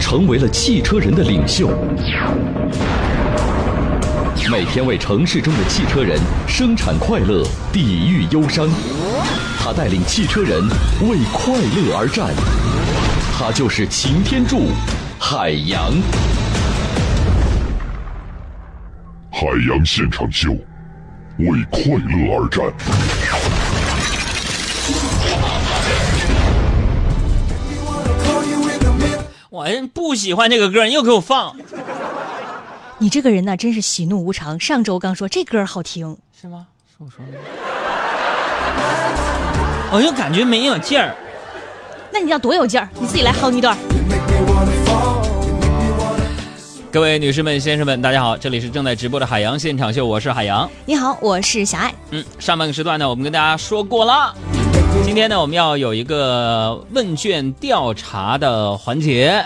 成为了汽车人的领袖。每天为城市中的汽车人生产快乐，抵御忧伤。他带领汽车人为快乐而战。他就是擎天柱，海洋。海洋现场秀，为快乐而战。我不喜欢这个歌，你又给我放，你这个人呢，真是喜怒无常。上周刚说这歌好听，是吗？是我说的。我就感觉没有劲儿。那你要多有劲儿？你自己来哼一段。各位女士们、先生们，大家好，这里是正在直播的海洋现场秀，我是海洋。你好，我是小爱。嗯，上半个时段呢，我们跟大家说过了。今天呢，我们要有一个问卷调查的环节。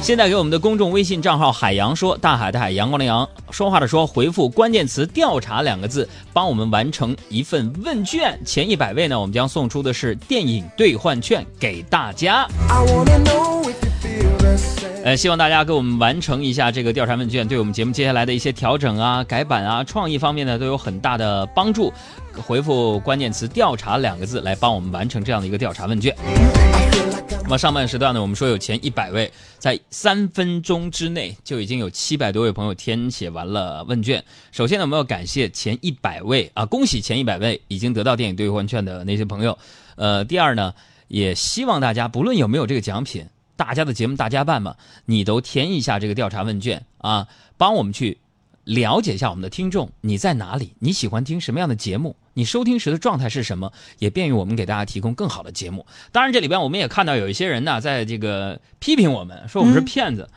现在给我们的公众微信账号“海洋说”，大海的海，阳光的阳，说话的说，回复关键词“调查”两个字，帮我们完成一份问卷。前一百位呢，我们将送出的是电影兑换券给大家。呃，希望大家给我们完成一下这个调查问卷，对我们节目接下来的一些调整啊、改版啊、创意方面呢，都有很大的帮助。回复关键词“调查”两个字来帮我们完成这样的一个调查问卷。那么上半时段呢，我们说有前一百位，在三分钟之内就已经有七百多位朋友填写完了问卷。首先呢，我们要感谢前一百位啊，恭喜前一百位已经得到电影兑换券的那些朋友。呃，第二呢，也希望大家不论有没有这个奖品。大家的节目大家办嘛，你都填一下这个调查问卷啊，帮我们去了解一下我们的听众你在哪里，你喜欢听什么样的节目，你收听时的状态是什么，也便于我们给大家提供更好的节目。当然，这里边我们也看到有一些人呢，在这个批评我们，说我们是骗子，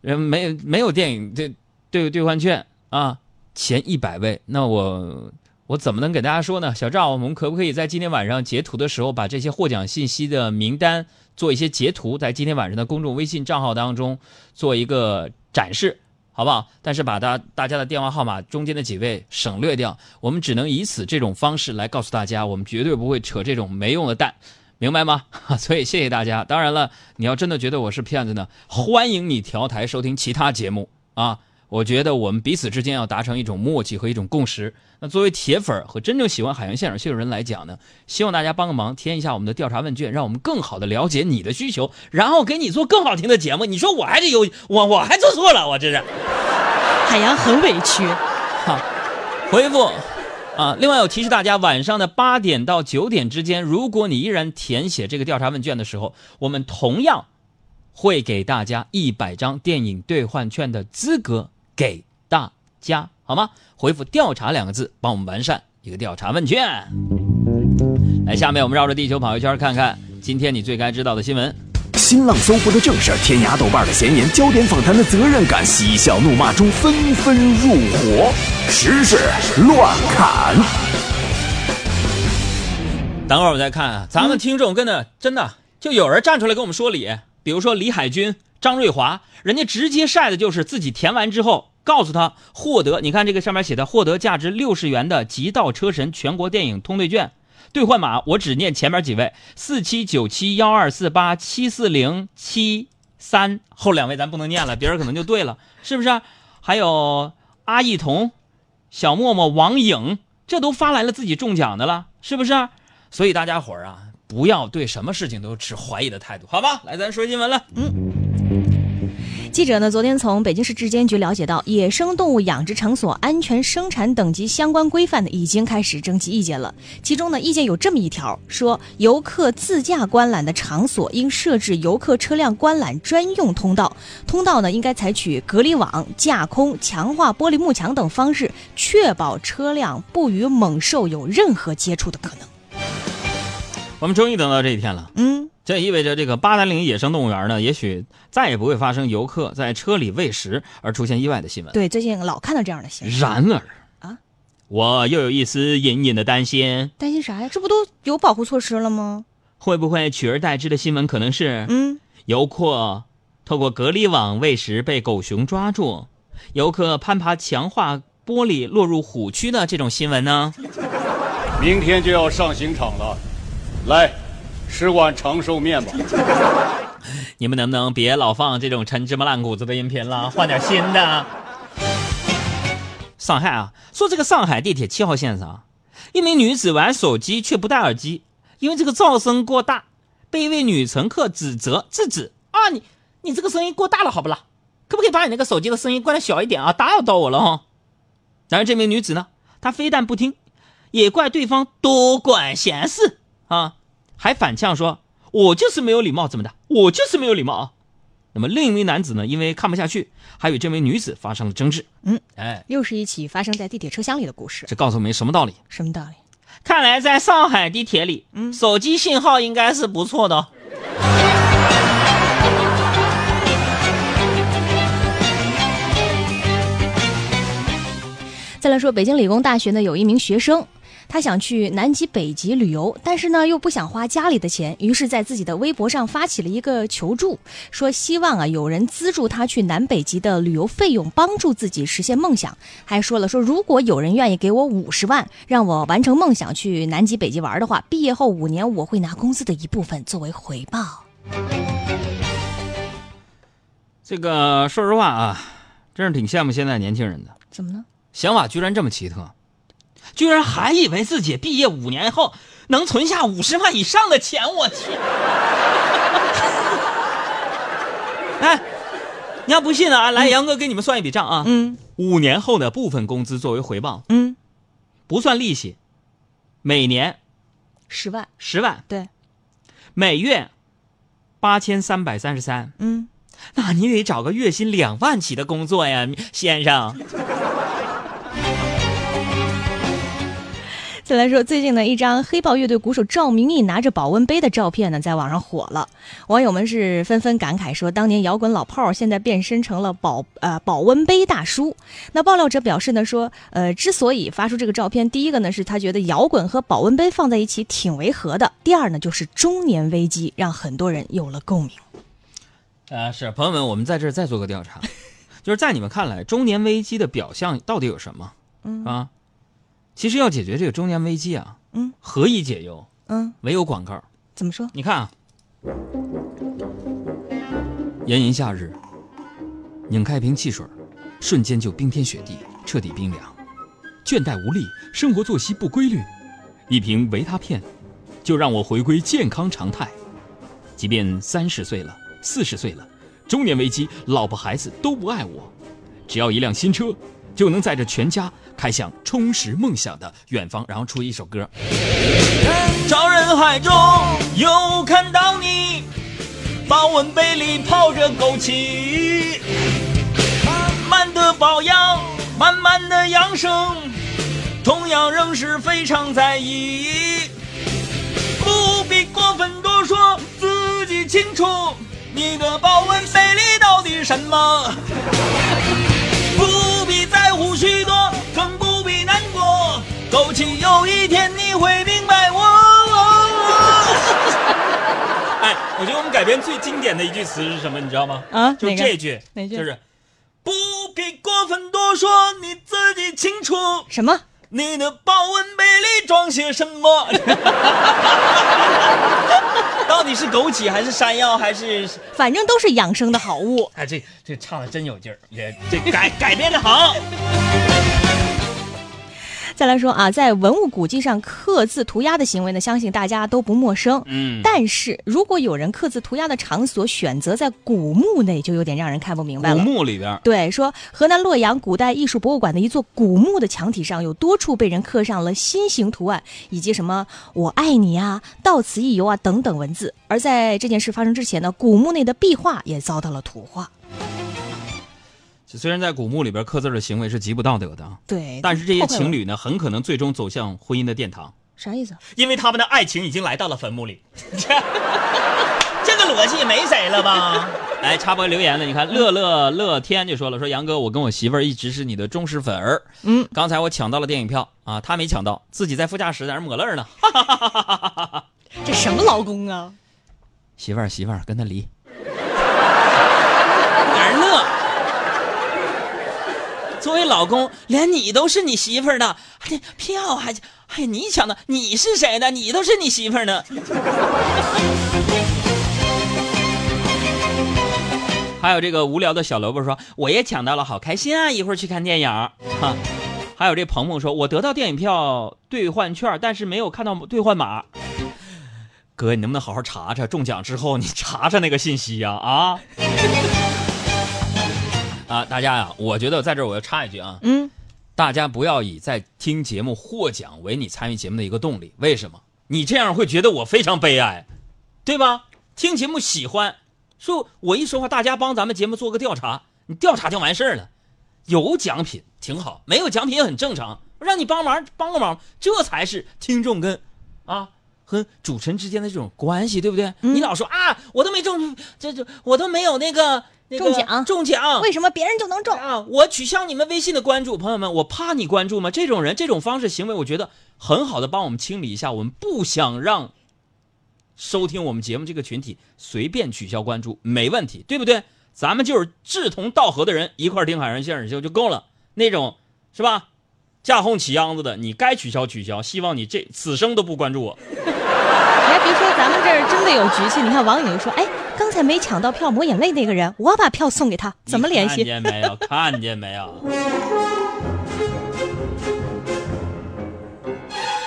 人没没有电影兑兑兑换券啊，前一百位，那我我怎么能给大家说呢？小赵，我们可不可以在今天晚上截图的时候，把这些获奖信息的名单？做一些截图，在今天晚上的公众微信账号当中做一个展示，好不好？但是把大大家的电话号码中间的几位省略掉，我们只能以此这种方式来告诉大家，我们绝对不会扯这种没用的蛋，明白吗？所以谢谢大家。当然了，你要真的觉得我是骗子呢，欢迎你调台收听其他节目啊。我觉得我们彼此之间要达成一种默契和一种共识。那作为铁粉和真正喜欢海洋现场秀的人来讲呢，希望大家帮个忙，填一下我们的调查问卷，让我们更好的了解你的需求，然后给你做更好听的节目。你说我还是有我 我还做错了，我这是。海洋很委屈。好，回复啊。另外我提示大家，晚上的八点到九点之间，如果你依然填写这个调查问卷的时候，我们同样会给大家一百张电影兑换券的资格。给大家好吗？回复“调查”两个字，帮我们完善一个调查问卷。来，下面我们绕着地球跑一圈，看看今天你最该知道的新闻。新浪搜狐的正事，天涯豆瓣的闲言，焦点访谈的责任感，嬉笑怒骂中纷纷入伙，时事乱砍。等会儿我再看啊，咱们听众跟的真的就有人站出来跟我们说理，比如说李海军。张瑞华，人家直接晒的就是自己填完之后，告诉他获得，你看这个上面写的，获得价值六十元的极道车神全国电影通兑券，兑换码我只念前面几位，四七九七幺二四八七四零七三，后两位咱不能念了，别人可能就对了，是不是？还有阿艺彤、小默默、王颖，这都发来了自己中奖的了，是不是？所以大家伙儿啊，不要对什么事情都持怀疑的态度，好吧？来，咱说新闻了，嗯。记者呢，昨天从北京市质监局了解到，野生动物养殖场所安全生产等级相关规范呢，已经开始征集意见了。其中呢，意见有这么一条，说游客自驾观览的场所应设置游客车辆观览专用通道，通道呢应该采取隔离网、架空、强化玻璃幕墙等方式，确保车辆不与猛兽有任何接触的可能。我们终于等到这一天了。嗯。这意味着这个八达岭野生动物园呢，也许再也不会发生游客在车里喂食而出现意外的新闻。对，最近老看到这样的新闻。然而啊，我又有一丝隐隐的担心，担心啥呀？这不都有保护措施了吗？会不会取而代之的新闻可能是嗯，游客透过隔离网喂食被狗熊抓住，游客攀爬强化玻璃落入虎区的这种新闻呢？明天就要上刑场了，来，吃碗长寿面吧。你们能不能别老放这种陈芝麻烂谷子的音频了，换点新的？上海啊，说这个上海地铁七号线上，一名女子玩手机却不戴耳机，因为这个噪声过大，被一位女乘客指责制止啊，你你这个声音过大了，好不啦？可不可以把你那个手机的声音关的小一点啊？打扰到我了哈。然而这名女子呢，她非但不听，也怪对方多管闲事啊，还反呛说：“我就是没有礼貌，怎么的？我就是没有礼貌啊！”那么另一名男子呢，因为看不下去，还与这名女子发生了争执。嗯，哎，又是一起发生在地铁车厢里的故事。这告诉我们什么道理？什么道理？看来在上海地铁里，嗯手机信号应该是不错的哦。再来说，北京理工大学呢有一名学生，他想去南极、北极旅游，但是呢又不想花家里的钱，于是在自己的微博上发起了一个求助，说希望啊有人资助他去南北极的旅游费用，帮助自己实现梦想。还说了说，如果有人愿意给我五十万，让我完成梦想去南极、北极玩的话，毕业后五年我会拿工资的一部分作为回报。这个说实话啊，真是挺羡慕现在年轻人的怎么呢？想法，居然这么奇特，居然还以为自己毕业五年后能存下五十万以上的钱，我天！哎，你要不信呢啊，来，杨哥给你们算一笔账啊，嗯五年后的部分工资作为回报，嗯，不算利息，每年十万，十万，对，每月八千三百三十三。嗯。那你得找个月薪两万起的工作呀，先生。再来说，最近呢，一张黑豹乐队鼓手赵明义拿着保温杯的照片呢，在网上火了。网友们是纷纷感慨说，当年摇滚老炮儿现在变身成了保呃保温杯大叔。那爆料者表示呢，说呃，之所以发出这个照片，第一个呢是他觉得摇滚和保温杯放在一起挺违和的；第二呢就是中年危机，让很多人有了共鸣。呃，是朋友们，我们在这儿再做个调查，就是在你们看来，中年危机的表象到底有什么？嗯啊，其实要解决这个中年危机啊，嗯，何以解忧？嗯，唯有广告。怎么说？你看啊，炎炎夏日，拧开一瓶汽水，瞬间就冰天雪地，彻底冰凉。倦怠无力，生活作息不规律，一瓶维他片，就让我回归健康常态。即便三十岁了，四十岁了，中年危机，老婆孩子都不爱我，只要一辆新车，就能载着全家开向充实梦想的远方。然后出一首歌。找人海中又看到你，保温杯里泡着枸杞，慢慢的保养，慢慢的养生，同样仍是非常在意。不必过分多说，自己清楚，你的保温杯里到底什么？枸杞有一天你会明白我。哎，我觉得我们改编最经典的一句词是什么？你知道吗？啊就是这句，哪句就是不必过分多说，你自己清楚。什么？你的保温杯里装些什么？到底是枸杞还是山药还是？反正都是养生的好物。哎，这这唱的真有劲儿，也这改改编的好。再来说啊，在文物古迹上刻字涂鸦的行为呢，相信大家都不陌生。嗯，但是如果有人刻字涂鸦的场所选择在古墓内，就有点让人看不明白古了。墓里边，对，说河南洛阳古代艺术博物馆的一座古墓的墙体上有多处被人刻上了心形图案，以及什么“我爱你”啊、“到此一游”啊等等文字。而在这件事发生之前呢，古墓内的壁画也遭到了土化。虽然在古墓里边刻字的行为是极不道德的，对，但是这些情侣呢，很可能最终走向婚姻的殿堂，啥意思？因为他们的爱情已经来到了坟墓里。这个逻辑没谁了吧？来插播留言的，你看乐乐乐天就说了，说杨哥，我跟我媳妇儿一直是你的忠实粉儿。嗯，刚才我抢到了电影票啊，她没抢到，自己在副驾驶在那抹泪呢。这什么老公啊？媳妇儿媳妇儿跟他离，在那儿乐。作为老公，连你都是你媳妇儿的，这票还还你抢的，你是谁呢？你都是你媳妇儿呢。还有这个无聊的小萝卜说，我也抢到了，好开心啊！一会儿去看电影哈。还有这鹏鹏说，我得到电影票兑换券，但是没有看到兑换码。哥，你能不能好好查查中奖之后，你查查那个信息呀、啊，大家呀，我觉得在这儿我要插一句啊，嗯，大家不要以在听节目获奖为你参与节目的一个动力。为什么？你这样会觉得我非常悲哀，对吧？听节目喜欢，说我一说话，大家帮咱们节目做个调查，你调查就完事儿了。有奖品挺好，没有奖品也很正常。让你帮忙帮个忙，这才是听众跟啊和主持人之间的这种关系，对不对？你老说啊，我都没中，这这我都没有那个那个中奖中奖，为什么别人就能中？啊，我取消你们微信的关注，朋友们，我怕你关注吗？这种人、这种方式行为，我觉得很好的帮我们清理一下，我们不想让收听我们节目这个群体随便取消关注，没问题，对不对？咱们就是志同道合的人一块儿听海上现场秀就够了，那种是吧？架哄起秧子的，你该取消取消，希望你这此生都不关注我。你还别说，咱们这儿真的有局气。你看网友就说：“哎，刚才没抢到票抹眼泪那个人，我把票送给他，怎么联系看见没有？看见没有？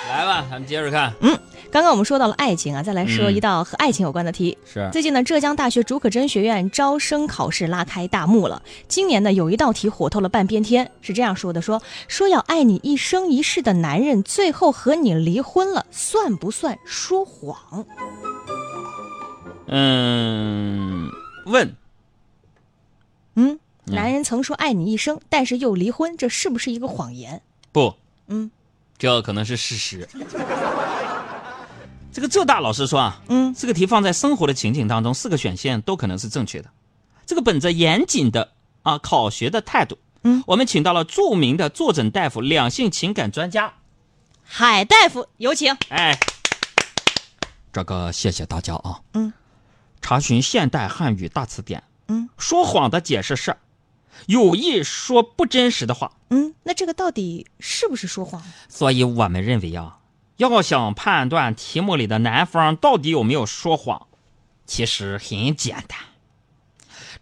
来吧，咱们接着看。？”嗯刚刚我们说到了爱情啊，再来说嗯一道和爱情有关的题。是最近呢，浙江大学竺可桢学院招生考试拉开大幕了。今年呢，有一道题火透了半边天，是这样说的：说说要爱你一生一世的男人，最后和你离婚了，算不算说谎？嗯，问嗯，男人曾说爱你一生，但是又离婚，这是不是一个谎言？不，嗯这可能是事实。这个浙大老师说啊，嗯，这个题放在生活的情景当中，四个选项都可能是正确的。这个本着严谨的啊考学的态度，嗯，我们请到了著名的坐诊大夫、两性情感专家，海大夫有请。哎，这个谢谢大家啊。嗯，查询现代汉语大词典。嗯，说谎的解释是，有意说不真实的话。嗯，那这个到底是不是说谎？所以我们认为啊，要想判断题目里的男方到底有没有说谎，其实很简单，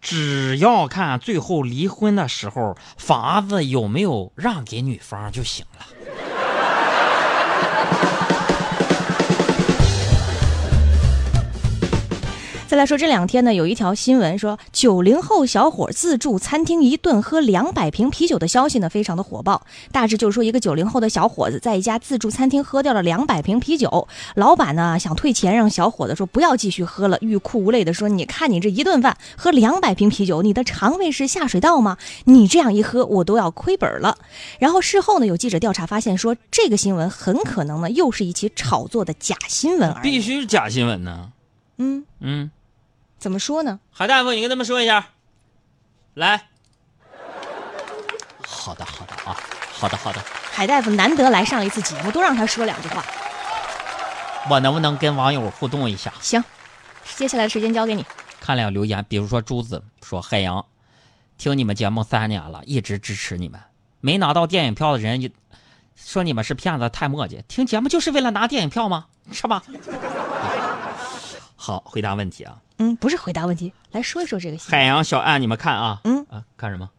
只要看最后离婚的时候房子有没有让给女方就行了。再来说这两天呢，有一条新闻说，九零后小伙自助餐厅一顿喝两百瓶啤酒的消息呢，非常的火爆。大致就是说，一个九零后的小伙子在一家自助餐厅喝掉了两百瓶啤酒，老板呢想退钱，让小伙子说不要继续喝了，欲哭无泪的说：“你看你这一顿饭喝两百瓶啤酒，你的肠胃是下水道吗？你这样一喝，我都要亏本了。”然后事后呢，有记者调查发现说，这个新闻很可能呢又是一起炒作的假新闻而已。必须是假新闻呢。嗯，嗯，怎么说呢？海大夫，你跟他们说一下。来。好的，好的啊，好的，好的。海大夫难得来上一次节目，多让他说两句话。我能不能跟网友互动一下？行，接下来的时间交给你。看了留言，比如说珠子说：“海洋，听你们节目三年了，一直支持你们。没拿到电影票的人，也说你们是骗子，太磨叽。听节目就是为了拿电影票吗？是吧？”好，回答问题啊。嗯，不是回答问题，来说一说这个。海洋小岸，你们看啊，嗯啊，看什么？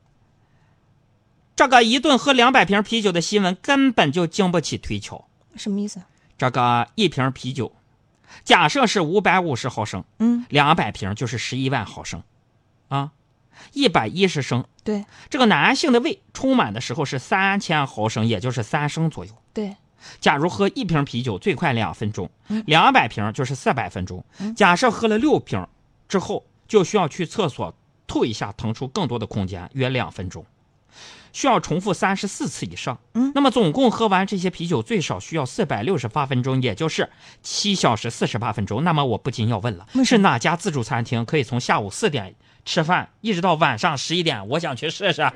这个一顿喝两百瓶啤酒的新闻根本就经不起推敲。什么意思？这个一瓶啤酒，假设是五百五十毫升，嗯，两百瓶就是十一万毫升，啊，一百一十升。对这个男性的胃充满的时候是三千毫升，也就是三升左右。对，假如喝一瓶啤酒最快两分钟嗯，两百瓶就是四百分钟。假设喝了六瓶之后，就需要去厕所吐一下，腾出更多的空间，约两分钟。需要重复三十四次以上。嗯那么总共喝完这些啤酒最少需要四百六十八分钟，也就是七小时四十八分钟。那么我不禁要问了，是哪家自助餐厅可以从下午四点吃饭，一直到晚上十一点？我想去试试。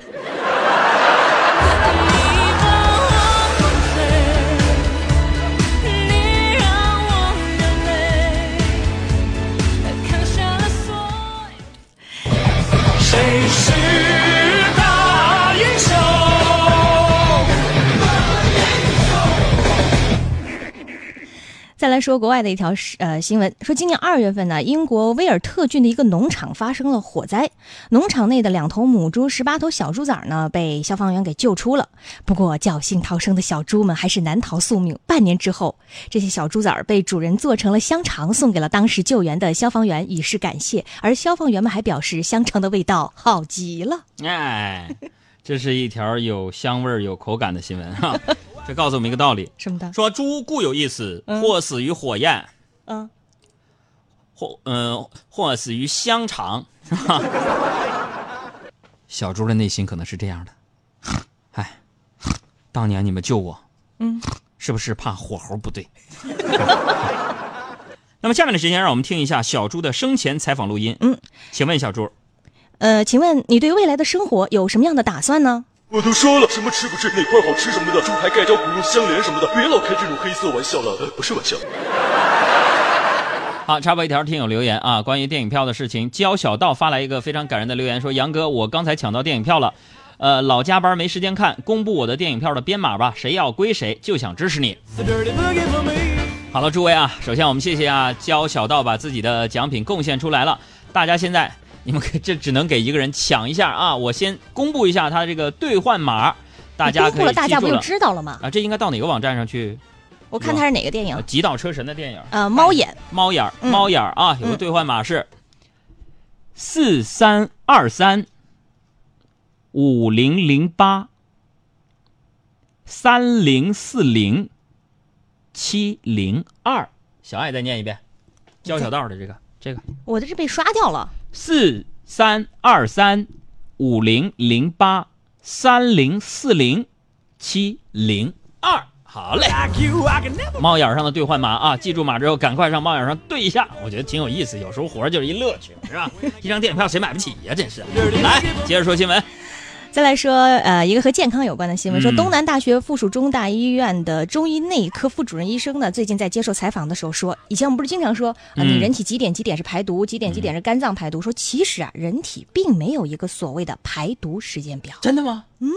来说国外的一条呃新闻，说今年二月份呢，英国威尔特郡的一个农场发生了火灾，农场内的两头母猪、十八头小猪崽儿呢被消防员给救出了。不过侥幸逃生的小猪们还是难逃宿命。半年之后，这些小猪崽儿被主人做成了香肠，送给了当时救援的消防员以示感谢。而消防员们还表示，香肠的味道好极了。哎，这是一条有香味儿、有口感的新闻哈。这告诉我们一个道理：什么的？说猪固有一死，或死于火焰，嗯，或嗯、或死于香肠，是吧？小猪的内心可能是这样的：哎，当年你们救我，嗯，是不是怕火候不对？那么下面的时间，让我们听一下小猪的生前采访录音。嗯，请问小猪，呃，请问你对未来的生活有什么样的打算呢？我都说了，什么吃不吃，哪块好吃什么的，猪排盖浇骨肉相连什么的，别老开这种黑色玩笑了，呃不是玩笑。好，插播一条听友留言啊，关于电影票的事情，焦小道发来一个非常感人的留言，说杨哥，我刚才抢到电影票了，呃，老加班没时间看，公布我的电影票的编码吧，谁要归谁，就想支持你。好了，诸位啊，首先我们谢谢啊，焦小道把自己的奖品贡献出来了，大家现在你们可这只能给一个人抢一下啊，我先公布一下他这个兑换码，大家可以公布了，大家不就知道了吗？啊，这应该到哪个网站上去？我看他是哪个电影呃？极道车神的电影。呃，猫眼。猫眼猫眼儿啊，有个兑换码是四三二三五零零八三零四零七零二。小爱再念一遍，教小道的这个这个我的是被刷掉了。四三二三五零零八三零四零七零二。好嘞，猫眼上的兑换码啊，记住码之后赶快上猫眼上兑一下，我觉得挺有意思。有时候活儿就是一乐趣，是吧？一张电影票谁买不起呀？真是。来，接着说新闻。再来说，呃，一个和健康有关的新闻，说嗯东南大学附属中大医院的中医内科副主任医生呢，最近在接受采访的时候说，以前我们不是经常说啊，嗯你人体几点几点是排毒，几点几点是肝脏排毒，说其实啊，人体并没有一个所谓的排毒时间表。真的吗？嗯，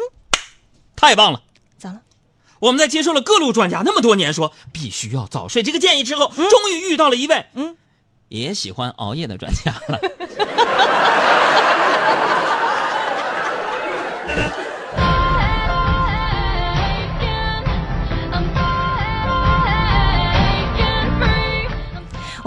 太棒了。咋了？我们在接受了各路专家那么多年说必须要早睡这个建议之后，终于遇到了一位嗯也喜欢熬夜的专家了。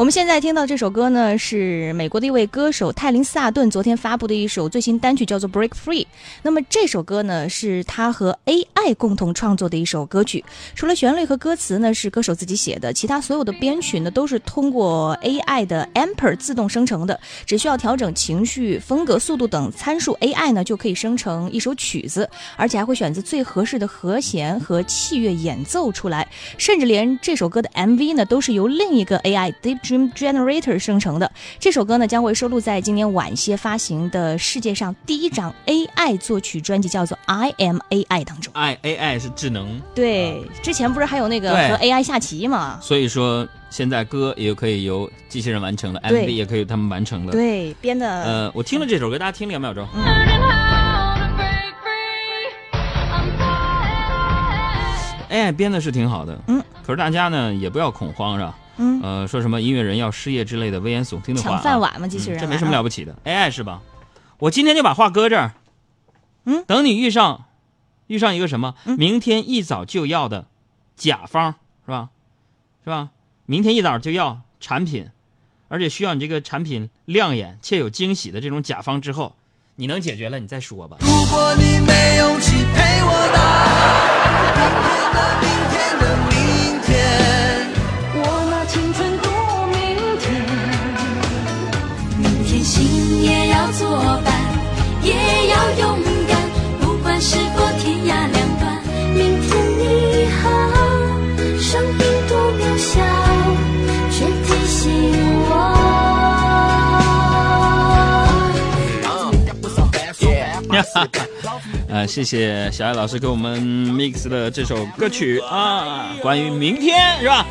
我们现在听到这首歌呢，是美国的一位歌手泰林·萨顿昨天发布的一首最新单曲，叫做《Break Free》。那么这首歌呢，是他和 AI 共同创作的一首歌曲。除了旋律和歌词呢是歌手自己写的，其他所有的编曲呢都是通过 AI 的 Amper 自动生成的，只需要调整情绪、风格、速度等参数，AI 呢就可以生成一首曲子，而且还会选择最合适的和弦和器乐演奏出来，甚至连这首歌的 MV 呢都是由另一个 AI Deep Dream Generator 生成的。这首歌呢将会收录在今年晚些发行的世界上第一张 AI 作曲专辑，叫做《I Am AI》当中。I A I 是智能，对，之前不是还有那个和 AI 下棋吗？所以说现在歌也可以由机器人完成了，MV 也可以由他们完成了。，对，编的呃，我听了这首歌，大家听两秒钟。嗯 AI 编的是挺好的，嗯，可是大家呢也不要恐慌，是吧？嗯，呃，说什么音乐人要失业之类的危言耸听的话、啊，抢饭碗嘛，机器人、嗯这没什么了不起的。AI 是吧？我今天就把话搁这儿，嗯，等你遇上，遇上一个什么，嗯明天一早就要的甲方是吧？是吧？明天一早就要产品，而且需要你这个产品亮眼且有惊喜的这种甲方之后，你能解决了，你再说吧。如果你没勇气陪我到明天的明天的明你也要作伴，也要勇敢，不管是否天涯两端。明天你好，声音多渺小，却提醒我。啊，谢谢小爱老师给我们 mix 的这首歌曲啊，关于明天是吧？